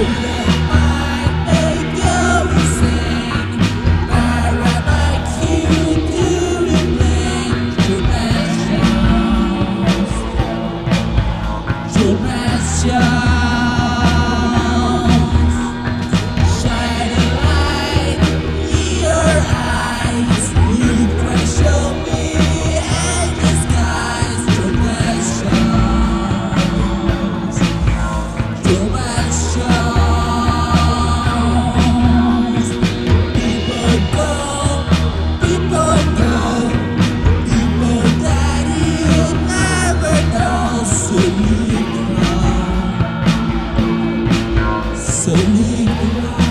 Baby. so near.